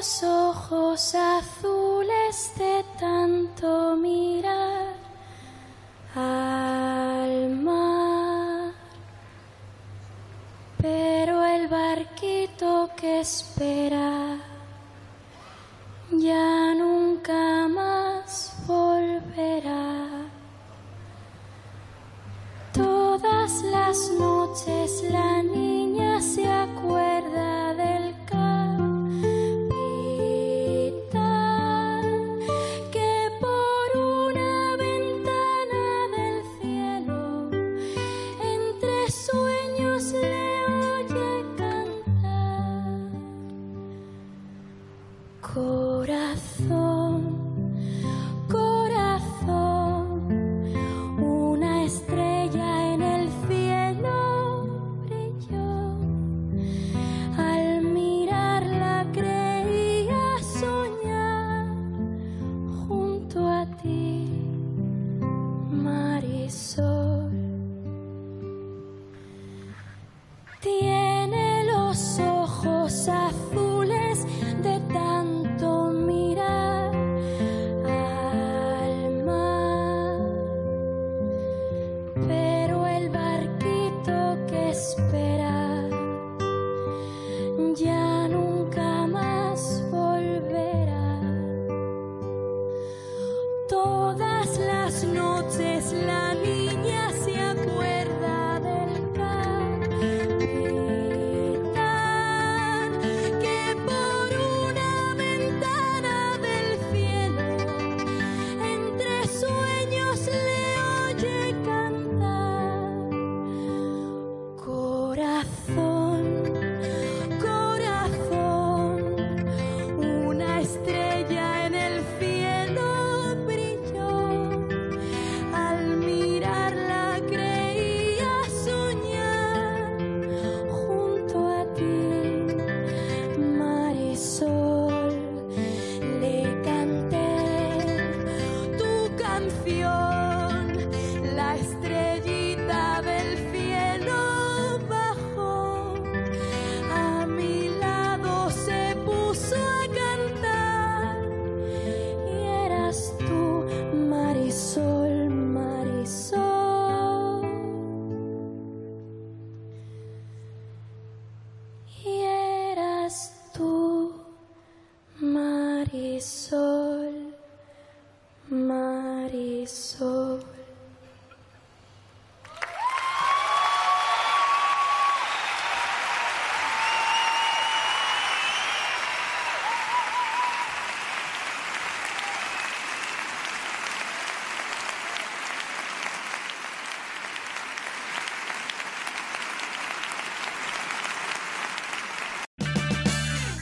los ojos azules de tanto mirar al mar, pero el barquito que espera ya nunca más volverá. Todas las noches la sueños le oye cantar. Corazón, Todas las noches la niña Marisol, Marisol.